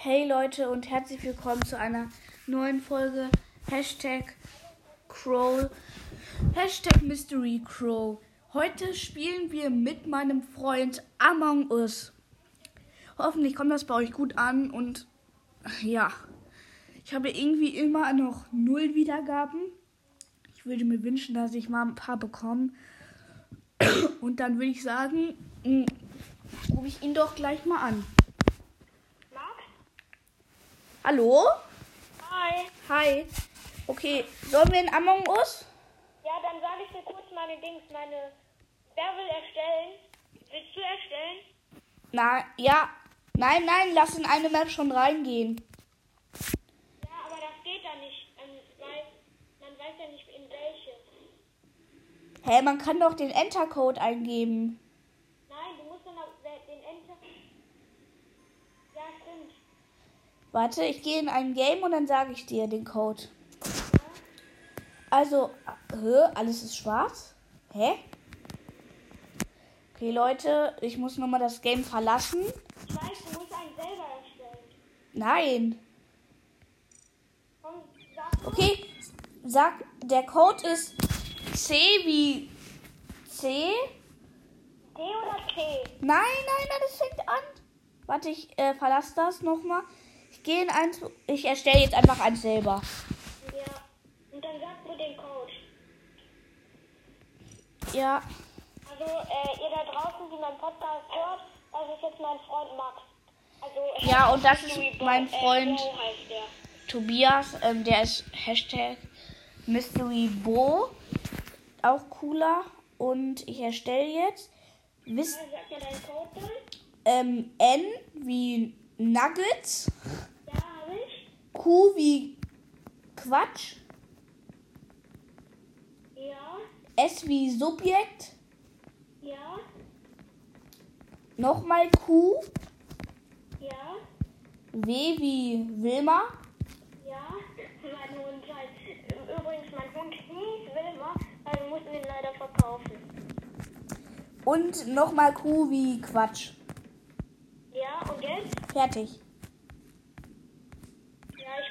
Hey Leute und herzlich willkommen zu einer neuen Folge Hashtag Crow, Hashtag Mystery Crow. Heute spielen wir mit meinem Freund Among Us. Hoffentlich kommt das bei euch gut an und ja, ich habe irgendwie immer noch null Wiedergaben. Ich würde mir wünschen, dass ich mal ein paar bekomme. Und dann würde ich sagen, mm, rufe ich ihn doch gleich mal an. Hallo? Hi. Hi. Okay, sollen wir in Among Us? Ja, dann sage ich dir kurz meine Dings, meine. Wer will erstellen? Willst du erstellen? Na, ja. Nein, nein, lass in eine Map schon reingehen. Ja, aber das geht da nicht. Man weiß, man weiß ja nicht in welche. Hä, man kann doch den Entercode eingeben. Nein, du musst dann den Enter. Ja, stimmt. Warte, ich gehe in ein Game und dann sage ich dir den Code. Also, hä, alles ist schwarz? Hä? Okay, Leute, ich muss nochmal das Game verlassen. Ich weiß, du musst einen selber erstellen. Nein. Okay, sag, der Code ist C wie C. D oder T? Nein, nein, nein, das fängt an. Warte, ich äh, verlasse das nochmal. Gehe in eins. Ich erstelle jetzt einfach eins selber. Ja. Und dann sagst du den Code. Ja. Also, äh, ihr da draußen, die meinen Podcast hört, das ist jetzt mein Freund Max. Also, Ja, und das ist mein Freund. Äh, heißt der. Tobias, ähm, der ist Hashtag Mystery Bo. Auch cooler. Und ich erstelle jetzt. Wisst, Sag dann. ähm, N wie Nuggets. Q wie Quatsch. Ja, S wie Subjekt. ja, Nochmal Q. ja, W wie Wilma. ja. Mein Hund heißt. Übrigens, mein Hund hieß Wilma, aber wir mussten ihn leider verkaufen. Und nochmal Q wie Quatsch. Ja, und jetzt? Fertig.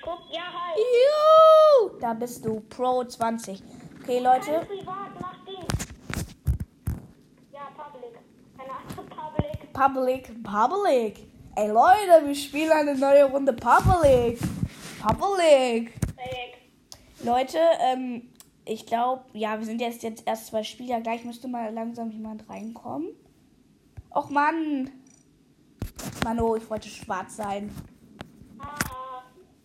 Guck. Ja, hi. Juhu! Da bist du. Pro 20. Okay, Leute. Privat, mach Dings. Ja, Public. Keine Ahnung, Public. Public. Public. Ey, Leute, wir spielen eine neue Runde Public. Public. Fake. Leute, ähm, ich glaube, ja, wir sind jetzt, jetzt erst zwei Spieler. Gleich müsste mal langsam jemand reinkommen. Och, Mann. Mano, ich wollte schwarz sein. Ah,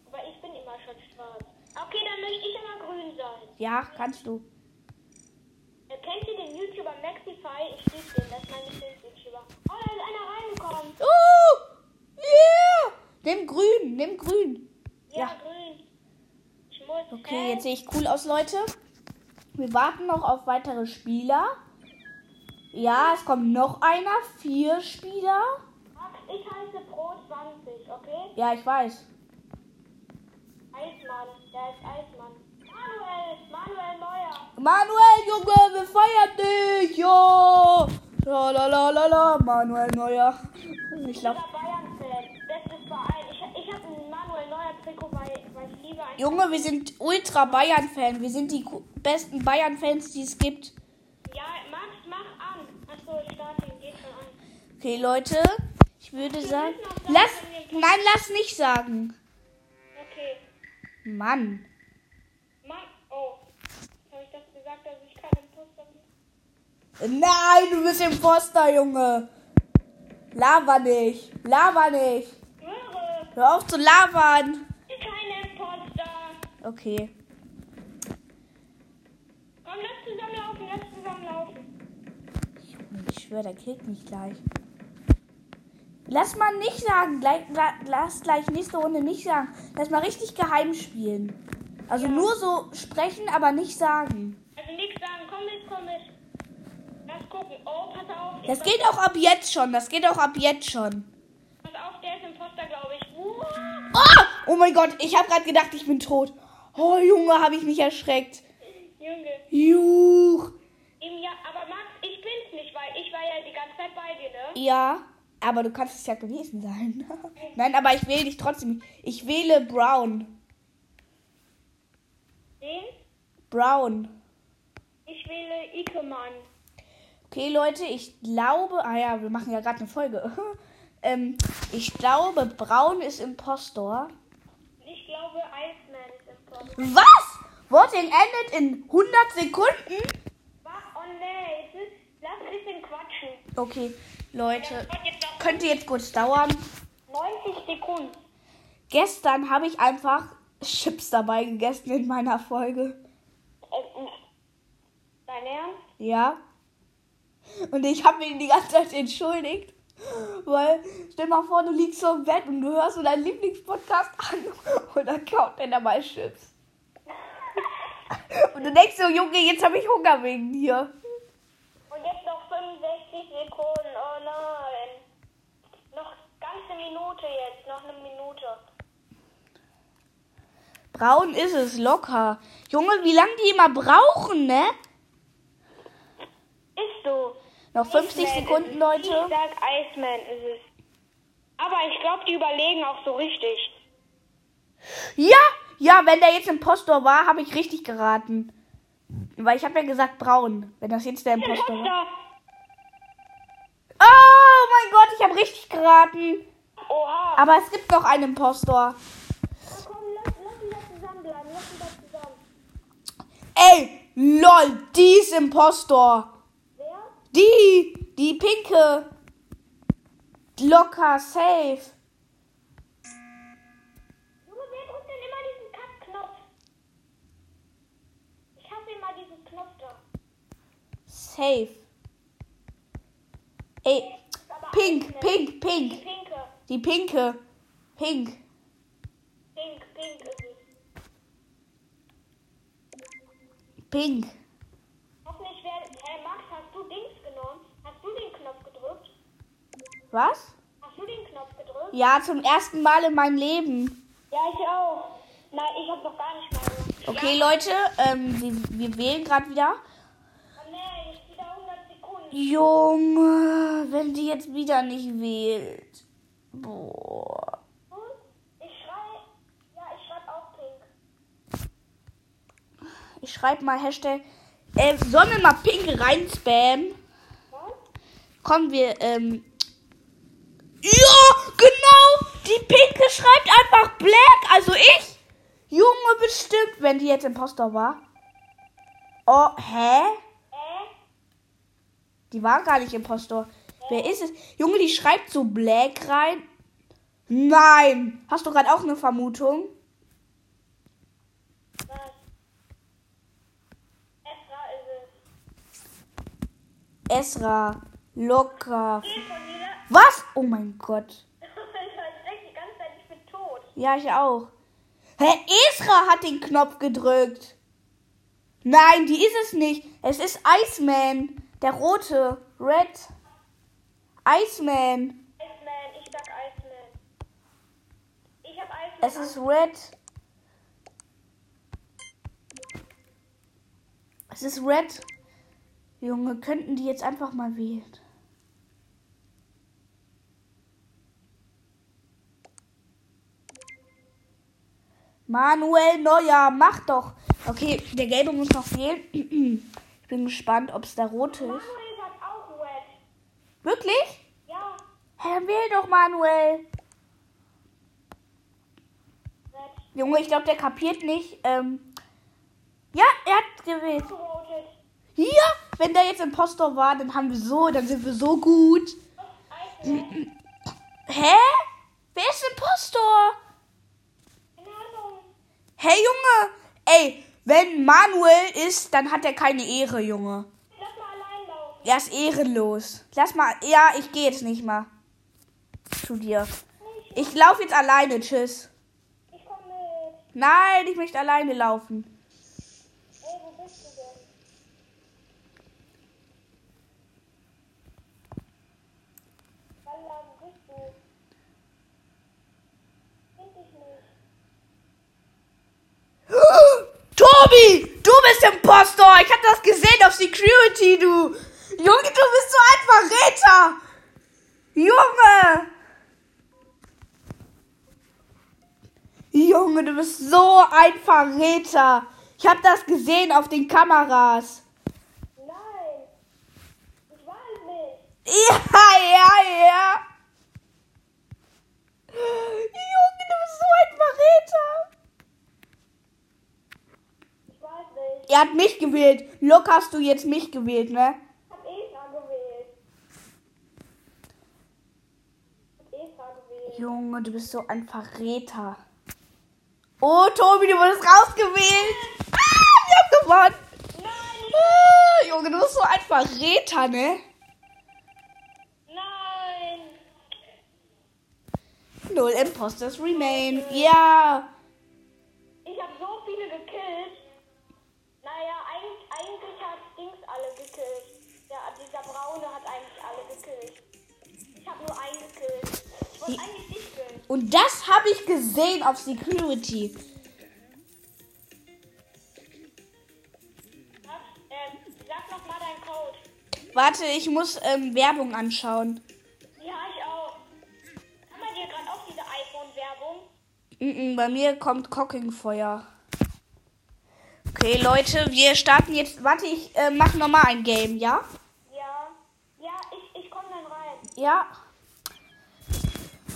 aber ich bin immer schon schwarz. Okay, dann möchte sein. Ja, kannst du. Äh, Kennt ihr den YouTuber Maxify? Ich liebe den, das ist mein Lieblings-YouTuber. Oh, da ist einer reingekommen. Oh! Yeah! Nimm grün, nimm grün. Ja, Ja. grün. Ich muss. Okay, Hä? jetzt sehe ich cool aus, Leute. Wir warten noch auf weitere Spieler. Ja, es kommt noch einer. Vier Spieler. Ich heiße Pro 20, okay? Ja, ich weiß. Eismann, der ist Eismann. Manuel, Junge, wir feiern dich. Ja. La la la la la. Manuel Neuer. Ich glaube. Ich, ich ich. Junge, wir sind ultra Bayern-Fan. Wir sind die besten Bayern-Fans, die es gibt. Ja, Max, mach an. Achso, Starting geht schon an. Okay, Leute, ich würde sagen, lass, nein, lass nicht sagen. Okay. Mann, oh. Habe ich das gesagt, dass ich kein Imposter bin? Nein, du bist Imposter, Junge. Laber nicht. Laber nicht. Höre, Hör auf zu labern. ich bin kein Imposter. Okay. Komm, lass zusammen laufen, lass zusammen laufen. Junge, Ich schwöre, der killt mich gleich. Lass mal nicht sagen. Gleich, la, lass gleich nächste Runde nicht sagen. Lass mal richtig geheim spielen. Also nur so sprechen, aber nicht sagen. Also nichts sagen, komm mit, komm mit. Gucken. Oh, pass auf. Ich Das geht auch ab jetzt schon. Das geht auch ab jetzt schon. Pass auf, der ist Imposter, glaube ich. Uh, Oh, oh mein Gott, ich habe gerade gedacht, ich bin tot. Oh, Junge, habe ich mich erschreckt. Junge. Juch. Ja, aber Max, ich bin's nicht, weil ich war ja die ganze Zeit bei dir, ne? Ja. Aber du kannst es ja gewesen sein. Nein, aber ich wähle dich trotzdem. Ich wähle Brown. Den? Brown. Ich wähle Ikemann. Okay, Leute, ich glaube. Ah ja, wir machen ja gerade eine Folge. ähm, ich glaube, Braun ist Impostor. Ich glaube, Iceman ist Imposter. Was? Voting endet in 100 Sekunden? Was? Oh nee, es ist, lass ein bisschen quatschen. Okay, Leute, könnte jetzt kurz dauern. 90 Sekunden. Gestern habe ich einfach Chips dabei gegessen in meiner Folge. Äh, Dein Ernst? Ja. Und ich habe mich die ganze Zeit entschuldigt. Weil, stell mal vor, du liegst so im Bett und du hörst so deinen Lieblingspodcast an und dann kaut er dabei Chips. Und du denkst so, Junge, jetzt habe ich Hunger wegen dir. Und jetzt noch 65 Sekunden. Oh nein. Noch ganze Minute jetzt. Noch eine Minute. Braun ist es, locker. Junge, wie lange die immer brauchen, ne? Ist so. Noch 50 Iceman Sekunden. Leute. Ich sag Iceman ist es. Aber ich glaube, die überlegen auch so richtig. Ja, ja, wenn der jetzt Impostor war, habe ich richtig geraten. Weil ich habe ja gesagt braun, wenn das jetzt der Impostor war. Imposter. Oh mein Gott, ich habe richtig geraten. Oha. Aber es gibt noch einen Impostor. komm, lass, lass ihn da zusammenbleiben. Lass ihn da zusammen. Ey, lol, die ist Impostor. Die, die pinke. Locker, safe. Junge, wer drückt denn immer diesen Kack-Knopf? Ich hasse immer diesen Knopf da. Safe. Ey, pink, Iceman. pink, Die pink. pinke. Die pinke. Pink. Pink, pink ist es. Pink. Hoffentlich werden. Hey Max, hast du Dings genommen? Hast du den Knopf gedrückt? Was? Hast du den Knopf gedrückt? Ja, zum ersten Mal in meinem Leben. Ja, ich auch. Nein, ich hab noch gar nicht mal gemacht. Okay, Leute, ähm, wir, wir wählen gerade wieder. Oh nee, ich wieder 100 Sekunden. Junge, wenn die jetzt wieder nicht wählt. Boah. Und ich schrei. Ja, ich schreib auch pink. Ich schreibe mal Hashtag. Äh, sollen wir mal Pink rein spammen? Was? Kommen wir, ähm. Ja, genau! Die Pinke schreibt einfach Black, also ich. Junge, bestimmt, wenn die jetzt Impostor war. Oh, hä? Äh? Die war gar nicht Impostor. Wer ist es? Junge, die schreibt so Black rein. Nein! Hast du gerade auch eine Vermutung? Was? Esra ist es. Esra. Locker. Was? Oh mein Gott. ich denke die ganze Zeit, ich bin tot. Ja, ich auch. Hä, Esra hat den Knopf gedrückt. Nein, die ist es nicht. Es ist Iceman. Der rote. Red. Iceman. Iceman, ich sag Iceman. Ich hab Iceman. Es ist Red. Es ist Red. Junge, könnten die jetzt einfach mal wählen? Manuel Neuer, mach doch. Okay, der Gelbe muss noch wählen. Ich bin gespannt, ob es der Rote ist. Manuel sagt auch Red. Wirklich? Ja, dann wähl doch Manuel. Red. Junge, ich glaube, der kapiert nicht. Ähm, ja, er hat gewählt. Ja, wenn der jetzt Impostor war, dann haben wir so, dann sind wir so gut. Hä? Wer ist Impostor? Hey Junge, ey, wenn Manuel ist, dann hat er keine Ehre, Junge. Lass mal allein laufen. Er ist ehrenlos. Lass mal, ja, ich gehe jetzt nicht mal zu dir. Ich laufe jetzt alleine, tschüss. Ich komm mit. Nein, ich möchte alleine laufen. Ey, wo bist du denn? Walla, wo bist du? Find dich nicht. Tobi, du bist Impostor. Ich hab das gesehen auf Security, du. Junge, du bist so ein Verräter. Junge! Junge, du bist so ein Verräter. Ich habe das gesehen auf den Kameras. Nein. Ich weiß nicht. Ja, ja, ja. Junge, du bist so ein Verräter. Ich weiß nicht. Er hat mich gewählt. Look, hast du jetzt mich gewählt, ne? Ich hab Eva gewählt. Hab Eva gewählt. Junge, du bist so ein Verräter. Oh, Tobi, du wurdest rausgewählt. Ah, wir haben gewonnen. Nein, Ah, Junge, du bist so ein Verräter, ne? nein. Null Imposters remain. Ja. Ich Ich hab nur einen gekillt. Ich wollte eigentlich dich killen. Und das habe ich gesehen auf Security. Sag, äh, sag noch mal deinen Code. Warte, ich muss ähm, Werbung anschauen. Ja, ich auch. Kann man dir gerade auch diese iPhone-Werbung? Mm -mm, bei mir kommt Cockingfeuer. Okay, Leute, wir starten jetzt. Warte, ich äh, mach nochmal ein Game, ja? Ja. Ja, ich, ich komme dann rein. Ja.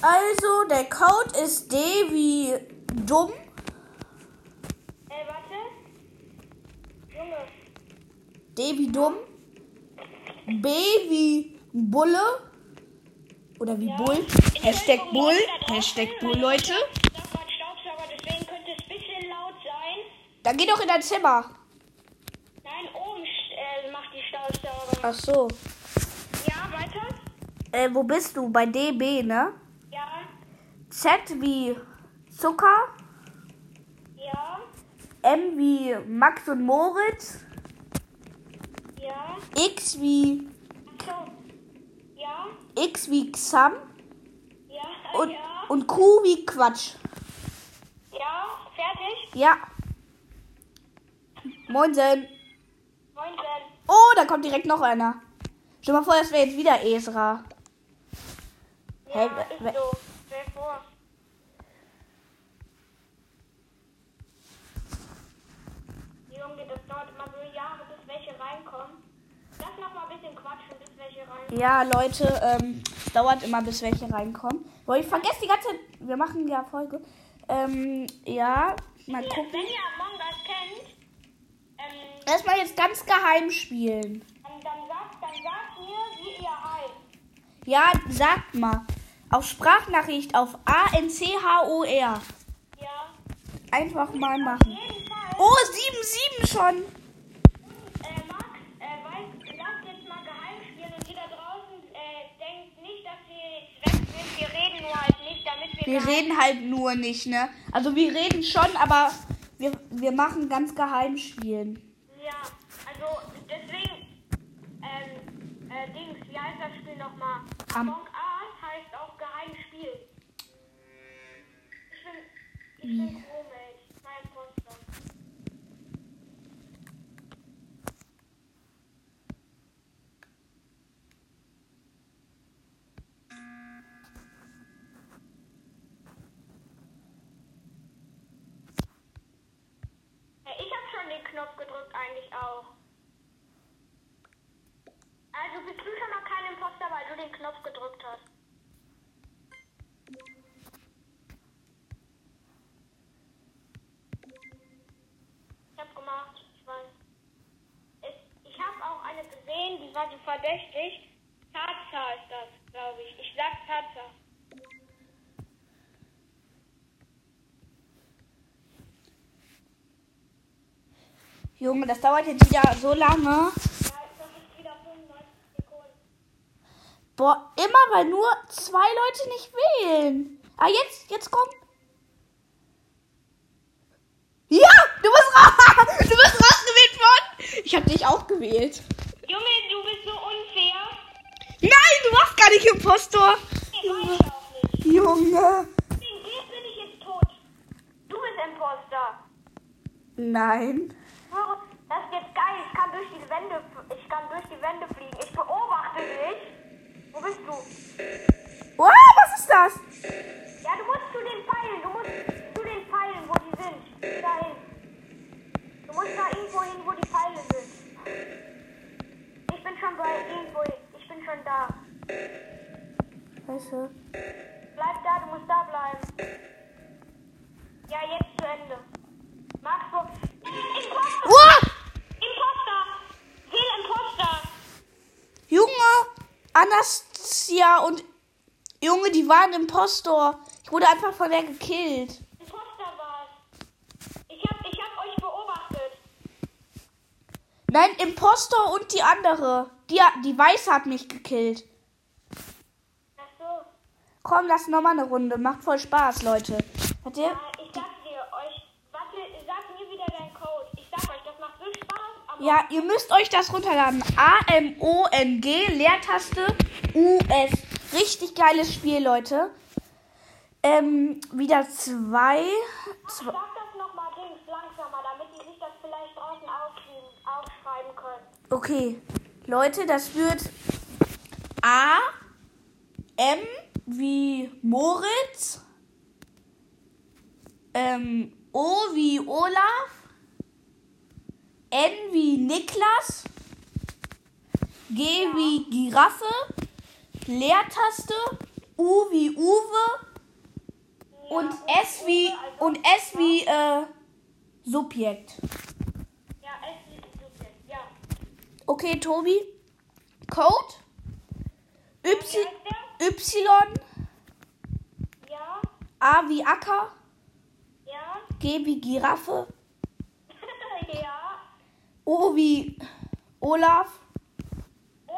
Also, der Code ist D wie dumm. Äh, warte. Junge. D wie dumm. B wie Bulle. Oder wie Bull. Hashtag Entschuldigung, Bull. Leute da draußen. Hashtag Bull, Leute. Das war ein Staubsauger, deswegen könnte es ein bisschen laut sein. Dann geh doch in dein Zimmer. Nein, oben äh, macht die Staubsauger. Ach so. Äh, wo bist du? Bei DB, ne? Ja, Z wie Zucker. ja, M wie Max und Moritz. ja. X wie. Ja, X wie Xam. ja, Und, ja. und Q wie Quatsch. Ja, fertig? Ja. Moinsen. Moin, Ben. Oh, da kommt direkt noch einer. Stell mal vor, das wäre jetzt wieder Esra. Ja, Hey, ist so. Stell vor. Junge, das dauert immer so Jahre, bis welche reinkommen. Lass noch mal ein bisschen quatschen, bis welche reinkommen. Ja, Leute, ähm, es dauert immer, bis welche reinkommen. Boah, ich vergesse die ganze Zeit. Wir machen ja Folge. Ähm, ja, mal Hier, gucken. Wenn ihr Among Us kennt, ähm, Erstmal jetzt ganz geheim spielen. dann, dann, sagt, dann sagt mir, wie ihr heißt. Ja, sagt mal. Auf Sprachnachricht auf A-N-C-H-O-R. Ja. Einfach mal machen. Oh, 7-7 schon. Äh, Max, äh, weiß, lasst jetzt mal geheim spielen und ihr da draußen denkt nicht, dass wir jetzt weg sind. Wir reden nur halt nicht, damit wir. Wir geheim- reden halt nur nicht, ne? Also wir reden schon, aber wir, wir machen ganz geheim spielen. Ja, also deswegen. Ähm, äh, Dings, wie heißt das Spiel nochmal? Am- Among Ich bin Chromate. Mein Poster. Ja, ich habe schon den Knopf gedrückt, eigentlich auch. Also bist du schon mal kein Imposter, weil du den Knopf gedrückt hast. Ich hab gemacht, ich weiß. Es, ich habe auch eine gesehen, die war so verdächtig. Taza ist das, glaube ich. Ich sag Taza. Junge, das dauert jetzt wieder so lange. Ja, das ist wieder 95 Sekunden. Boah, immer weil nur zwei Leute nicht wählen. Ah, jetzt, jetzt kommt. Ja, du bist raus. Du bist rausgewählt worden. Ich habe dich auch gewählt. Junge, du bist so unfair. Nein, du warst gar nicht Impostor. Nee, weiß ich auch nicht. Junge. Bin ich jetzt tot. Du bist Imposter. Nein. Das ist jetzt geil. Ich kann durch die Wände, ich kann durch die Wände fliegen. Ich beobachte dich. Wo bist du? Oh, was ist das? Ja, du musst zu den Pfeilen. Du musst zu den Pfeilen, wo die sind. Dahin. Du musst da irgendwo hin, wo die Pfeile sind. Ich bin schon bei irgendwo. Ich bin schon da. Scheiße. Bleib da, du musst da bleiben. Ja, jetzt zu Ende. Du. Imposter! Oh! Imposter! Will Imposter! Junge, Anastasia und Junge, die waren im Postor. Ich wurde einfach von der gekillt. Imposter war's. Ich hab, ich hab euch beobachtet. Nein, Impostor und die andere. Die, die Weiße hat mich gekillt. Ach. Komm, lass noch mal eine Runde. Macht voll Spaß, Leute. Hat ihr? Ja, ich sag dir, euch. Warte, sag mir wieder deinen Code. Ich sag euch, das macht so Spaß, aber. Ja, ihr müsst euch das runterladen. A-M-O-N-G, Leertaste, U-S. Richtig geiles Spiel, Leute. Ähm, wieder zwei. zwei Sag das nochmal Dings langsamer, damit die sich das vielleicht draußen aufschreiben, können. Okay, Leute, das wird A, M wie Moritz, ähm, O wie Olaf, N wie Niklas, G wie Giraffe, Leertaste, U wie Uwe und S wie und S wie äh, Subjekt. Ja, es ist Subjekt, ja. Okay, Tobi. Code Y, Wie y Ja, A wie Acker, ja, G wie Giraffe, ja. O wie Olaf. Oh,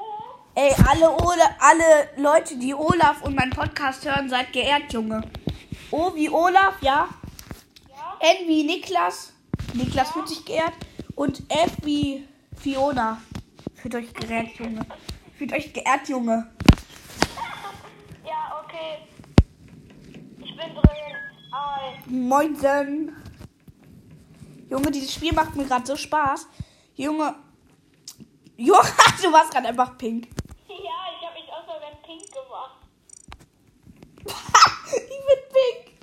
Ey, alle, Ola, alle Leute, die Olaf und meinen Podcast hören, seid geehrt, Junge. O wie Olaf, ja. ja. N wie Niklas. Niklas fühlt sich geehrt. Und F wie Fiona. Fühlt euch geehrt, Junge. Fühlt euch geehrt, Junge. Ja, okay. Ich bin drin. Ei. Moinsen. Junge, dieses Spiel macht mir gerade so Spaß. Junge. Junge, du warst gerade einfach pink. Ja, ich hab mich auch so ganz pink gemacht. ich bin pink.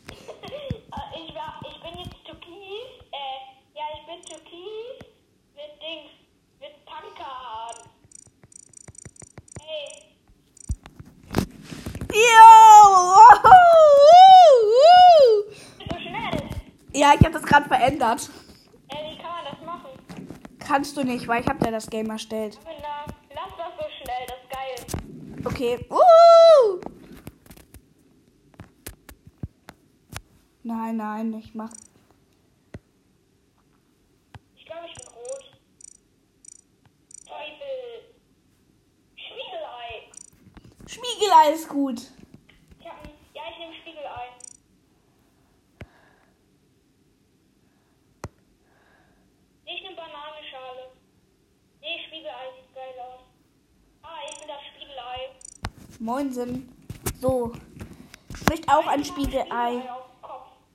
Äh, ich, war, ich bin jetzt türkis. Äh, ja, ich bin türkis Ja, ich habe das gerade verändert. Äh, wie kann man das machen? Kannst du nicht, weil ich habe ja das Game erstellt. Na, lass das so schnell, das ist geil. Okay. Uh! Nein, nein, ich mach. Ich glaube, ich bin rot. Teufel. Spiegelei. Spiegelei ist gut. Ich hab ja, ich nehme Spiegelei. Nicht eine Bananenschale. Nee, Spiegelei sieht geil aus. Ah, ich bin das Spiegelei. Moinsen. So. Ich möchte auch ein Spiegelei.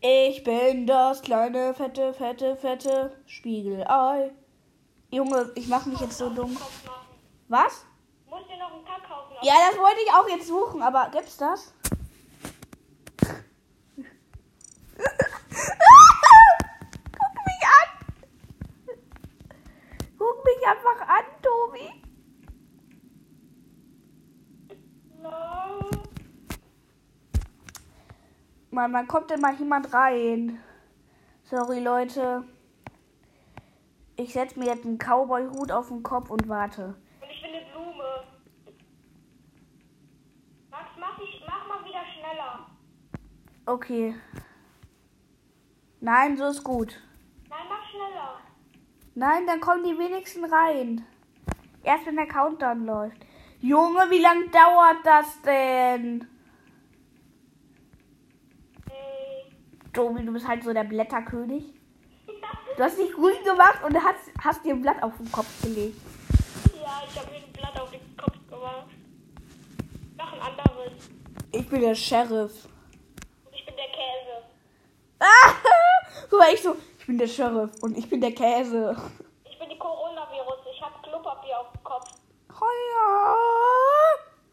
Ich bin das kleine, fette, fette, fette Spiegelei. Junge, ich mache mich jetzt so dumm. Was? Muss dir noch einen Kackhaufen auf Ja, das wollte ich auch jetzt suchen, aber gibt's das? Guck mich an! Guck mich einfach an, Tobi. Mann, wann kommt denn mal jemand rein? Sorry, Leute. Ich setze mir jetzt einen Cowboy-Hut auf den Kopf und warte. Und ich will eine Blume. Max, mach, ich, mach mal wieder schneller. Okay. Nein, so ist gut. Nein, mach schneller. Nein, dann kommen die wenigsten rein. Erst wenn der Countdown läuft. Junge, wie lang dauert das denn? Hey. Tobi, du bist halt so der Blätterkönig. Du hast dich grün gemacht und hast, hast dir ein Blatt auf den Kopf gelegt. Ja, ich habe mir ein Blatt auf den Kopf gemacht. Noch ein anderes. Ich bin der Sheriff. Und ich bin der Käse. Ah! Guck mal, ich so, ich bin der Sheriff und ich bin der Käse. Ich bin die Coronavirus. Ich habe Klopapier auf dem Kopf. Ja.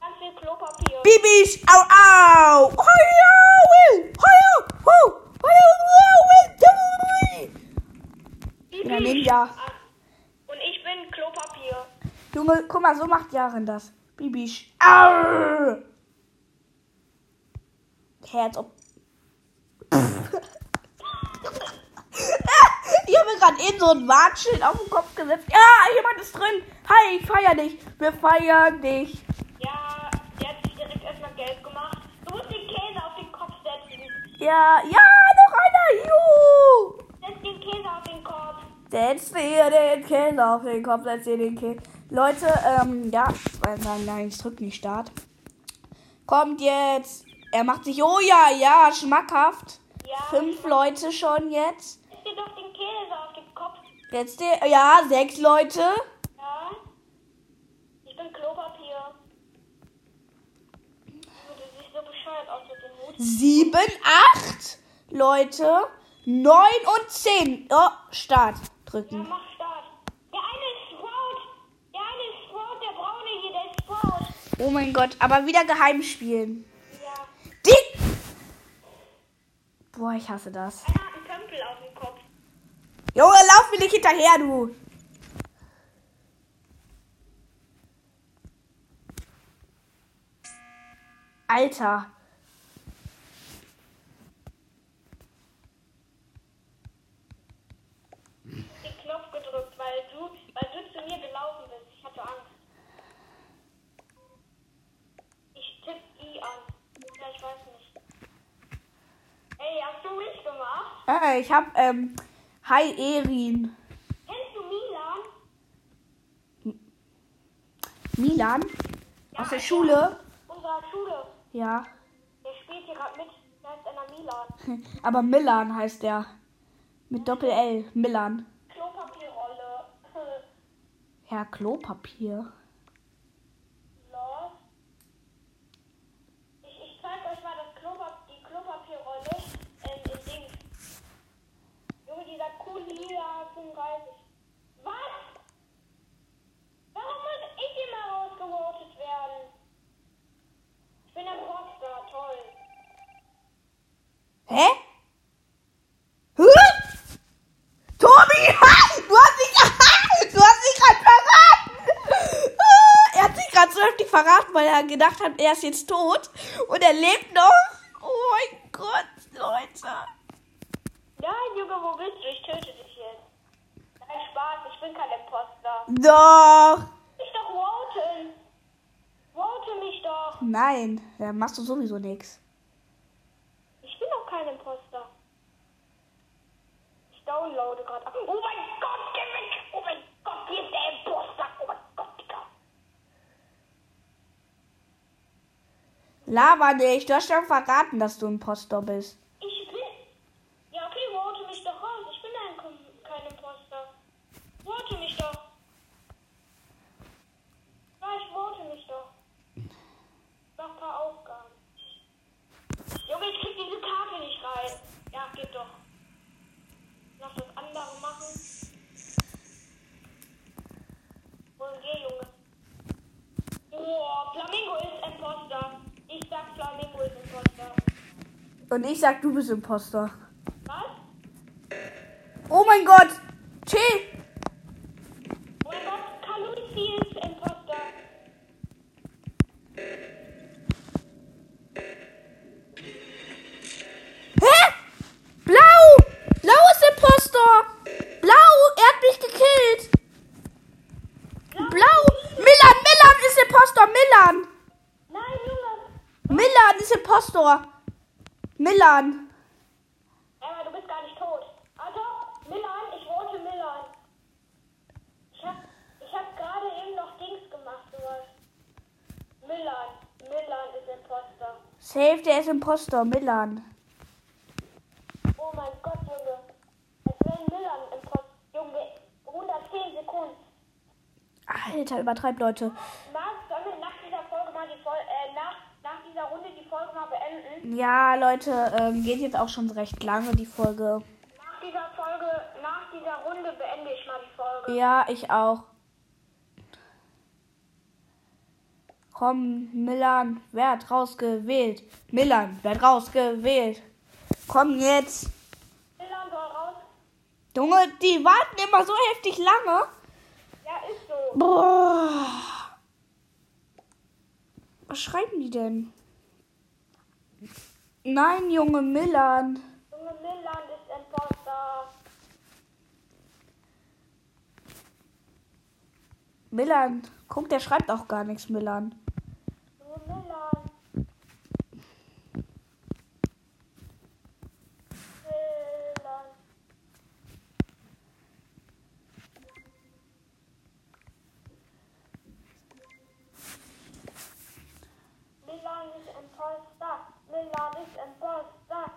Ganz viel Klopapier. Bibis, au, au. Heuer, heuer, hu, heuer, Bibi. bin ein Ninja. Und ich bin Klopapier. Junge, guck mal, so macht Jaren das. Bibis, au. Herz ob. Gerade eben so ein Warnschild auf den Kopf gesetzt. Ja, jemand ist drin. Hi, ich feier dich. Wir feiern dich. Ja, der hat sich direkt erstmal gelb gemacht. Du musst den Käse auf den Kopf setzen. Ja, ja, noch einer. Juhu. Setz den Käse auf den Kopf. Setz dir den Käse auf den Kopf, setz dir den Käse. Leute, ähm, ja, nein, nein, nein, ich drück nicht Start. Kommt jetzt. Er macht sich, oh ja, ja, schmackhaft. Ja. Fünf Leute schon jetzt. Setz dir doch den Käse auf den Der, ja, sechs Leute. Ja. Ich bin Klopapier. Du siehst so bescheuert aus mit dem Hut. Sieben, acht Leute. Neun und zehn. Oh, Start Ja, drücken. mach Start. Der eine ist Sprout. Der eine ist Sprout, der braune hier, der ist Sprout. Oh mein Gott, aber wieder geheim spielen. Ja. Die. Boah, ich hasse das. Einer Junge, lauf mir nicht hinterher, du. Alter. Den Knopf gedrückt, weil du, weil du zu mir gelaufen bist. Ich hatte Angst. Ich tipp I an. Ja, ich weiß nicht. Ey, hast du mich gemacht? Äh, ich hab, ähm, Hi Erin. Kennst du Milan? Milan? Ja, Aus der Schule? Unserer Schule. Ja. Der spielt hier gerade mit. Da ist einer Milan. Aber Milan heißt der. Mit Doppel-L. Milan. Klopapierrolle. Ja, Klopapier. Los. Ich, ich zeig euch mal das Klopap die Klopapierrolle ähm, in Dings. Junge, dieser coole Lila 35. Was? Warum muss ich immer rausgevotet werden? Ich bin ein Poster, toll. Hä? Hä? Tobi! Ha! Du hast dich, du hast dich gerade verraten! Ah, Er hat sich gerade so heftig verraten, weil er gedacht hat, er ist jetzt tot. Und er lebt noch. Oh mein Gott, Leute. Nein, Junge, wo bist du? Ich töte dich jetzt. Nein, Spaß, ich bin kein Imposter. Doch. Ich doch voten. Vote mich doch. Nein, da machst du sowieso nichts. Laber nicht. Du hast schon verraten, dass du ein Impostor bist. Ich bin. Ja, okay, vote mich doch raus. Ich bin ein, Kom- kein Imposter. Vote mich doch. Ja, ich vote mich doch. Mach ein paar Aufgaben. Junge, ich krieg diese Karte nicht rein. Ja, geht doch. Lass das andere machen. Wohin geh, Junge? Oh, Flamingo ist Imposter. Ich sag Flamingo ist Imposter. Und ich sag, du bist Impostor. Was? Oh mein Gott. Chill. Oh mein Gott, Kaluzi ist Imposter. Hä? Blau! Blau ist Impostor! Blau, er hat mich gekillt! Blau! Milan, Milan ist Impostor! Milan! Nein, Junge. Milan ist Impostor! Milan! Emma, du bist gar nicht tot. Also, Milan, ich vote Milan. Ich hab, ich hab gerade eben noch Dings gemacht, sowas. Milan, Milan ist Imposter. Safe, der ist Impostor, Milan. Oh mein Gott, Junge. Es wäre Milan Imposter. Junge, 110 Sekunden. Alter, übertreibt Leute. Marc, sollen wir nach dieser Folge mal die Folge, äh, nach, nach dieser Runde die Folge mal beenden? Ja, Leute, ähm, geht jetzt auch schon recht lange die Folge. Nach dieser Folge, nach dieser Runde beende ich mal die Folge. Ja, ich auch. Komm, Milan, werd rausgewählt. Milan, werd rausgewählt. Komm jetzt. Milan soll raus. Junge, die warten immer so heftig lange. Ja, ist so. Boah. Was schreiben die denn? Nein, Junge, Milan. Junge, Milan ist Imposter. Milan. Guck, der schreibt auch gar nichts, Milan. Milan. Milan ist Imposter. Milan ist Imposter.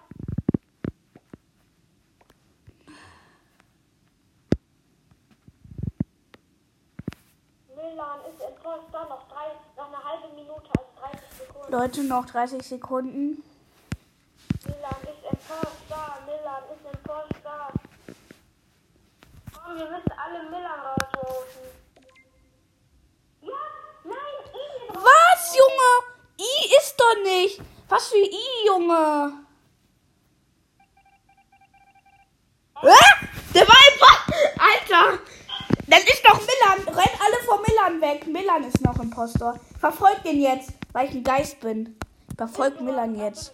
Milan ist Imposter. Noch, drei, noch eine halbe Minute, also 30 Sekunden. Leute, noch 30 Sekunden. Milan ist Imposter. Milan ist Imposter. Komm, wir müssen alle Milan rausrufen. Ja, nein, ich Was, Junge? I ist doch nicht. Was für I, Junge? Ah, der war einfach. Alter. Das ist doch Milan. Rennt alle vor Milan weg. Milan ist noch Impostor. Verfolgt ihn jetzt, weil ich ein Geist bin. Verfolgt Milan jetzt.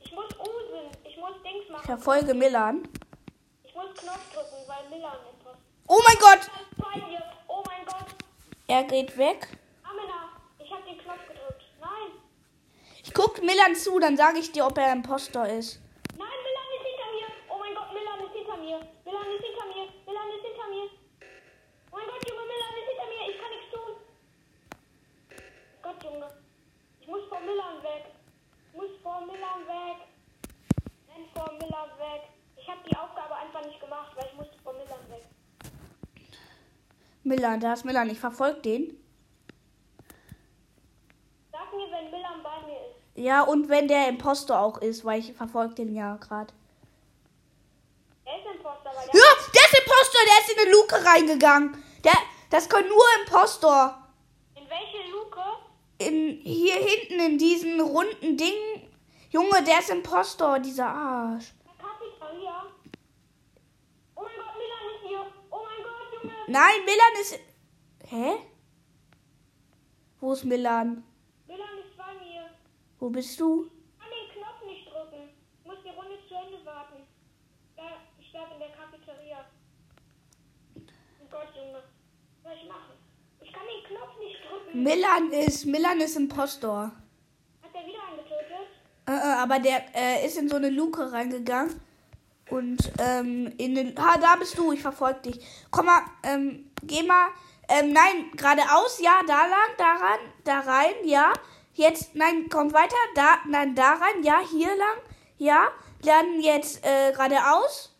Ich muss Usen. Ich muss Dings Ich machen. verfolge Milan. Ich muss Knopf drücken, weil Milan Imposter Oh mein Gott. Oh mein Gott. Er geht weg. Amina, ich hab den Knopf gedrückt. Nein. Ich guck Milan zu, dann sage ich dir, ob er Impostor ist. Nein, Milan ist hinter mir. Oh mein Gott, Milan ist hinter mir. Milan ist hinter mir. Milan ist hinter mir. Oh mein Gott, Junge, Milan ist hinter mir. Ich kann nichts tun. Gott, Junge. Ich muss vor Milan weg. Ich muss vor Milan weg. Renn vor Milan weg. Ich habe die Aufgabe einfach nicht gemacht, weil ich musste vor Milan weg. Milan, da ist Milan. Ich verfolge den. Sag mir, wenn Milan bei mir ist. Ja, und wenn der Impostor auch ist, weil ich verfolge den ja gerade. Er ist Imposter, weil Ja, der... der ist Impostor, der ist in eine Luke reingegangen. Der, das können nur Impostor. In welche Luke? In, hier hinten in diesen runden Ding. Junge, der ist Impostor, dieser Arsch. Der Kapital hier. Oh mein Gott, Milan ist hier. Oh mein Gott, Junge. Nein, Milan ist. Hä? Wo ist Milan? Milan ist bei mir. Wo bist du? Ich kann den Knopf nicht drücken. Ich muss die Runde zu Ende warten. Ja, ich bleib in der Cafeteria. Oh Gott, Junge. Was soll ich machen? Ich kann den Knopf nicht drücken. Milan ist. Milan ist Impostor. Hat der wieder angetötet? Äh, äh, aber der äh, ist in so eine Luke reingegangen. Und ähm, in den. Ah, da bist du, ich verfolge dich. Komm mal, ähm, geh mal. Ähm, nein, geradeaus, ja, da lang, daran, da rein, ja. Jetzt, nein, komm weiter, da, nein, da rein, ja, hier lang, ja. Dann jetzt äh, geradeaus.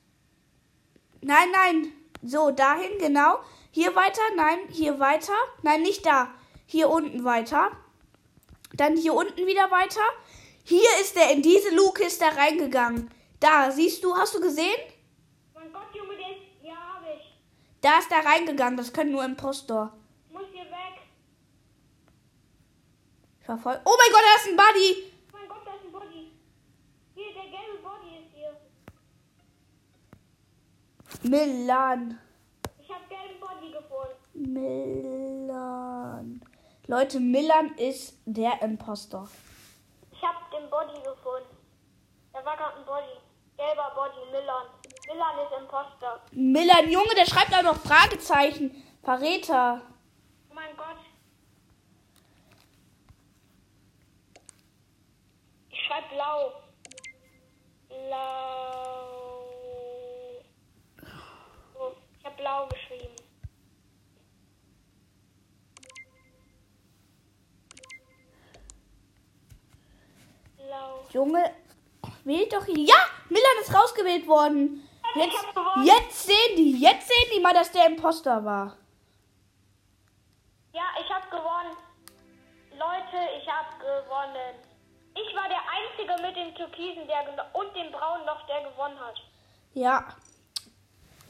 Nein, nein, so, dahin, genau. Hier weiter, nein, hier weiter. Nein, nicht da. Hier unten weiter. Dann hier unten wieder weiter. Hier ist er, in diese Luke ist er reingegangen. Da, siehst du, hast du gesehen? Mein Gott, Junge, der ist. Ja, hab ich. Da ist er reingegangen, das können nur Impostor. Muss hier weg. Ich verfolge. Oh mein Gott, da ist ein Buddy! Oh mein Gott, da ist ein Body. Hier, der gelbe Body ist hier. Milan. Ich hab gelben Body gefunden. Milan. Leute, Milan ist der Impostor. Ich hab den Body gefunden. Da war gerade ein Body. Gelber Body, Milan. Milan ist Imposter. Milan, Junge, der schreibt da noch Fragezeichen. Verräter. Oh mein Gott. Ich schreib blau. Blau. Ich hab blau geschrieben. Blau. Junge, wählt doch hier. Ja, Milan ist rausgewählt worden. Jetzt, jetzt sehen die, jetzt sehen die mal, dass der Impostor war. Ja, ich hab gewonnen. Leute, ich hab gewonnen. Ich war der Einzige mit dem Türkisen der und dem Braunen noch, der gewonnen hat. Ja.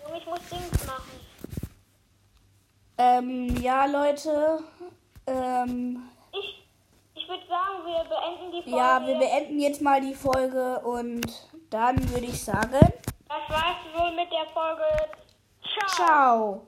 Junge, ich muss Dings machen. Ähm, ja, Leute. Ähm, Ich ich würde sagen, wir beenden die Folge. Ja, wir beenden jetzt mal die Folge und dann würde ich sagen, Das war's wohl mit der Folge. Ciao. ciao.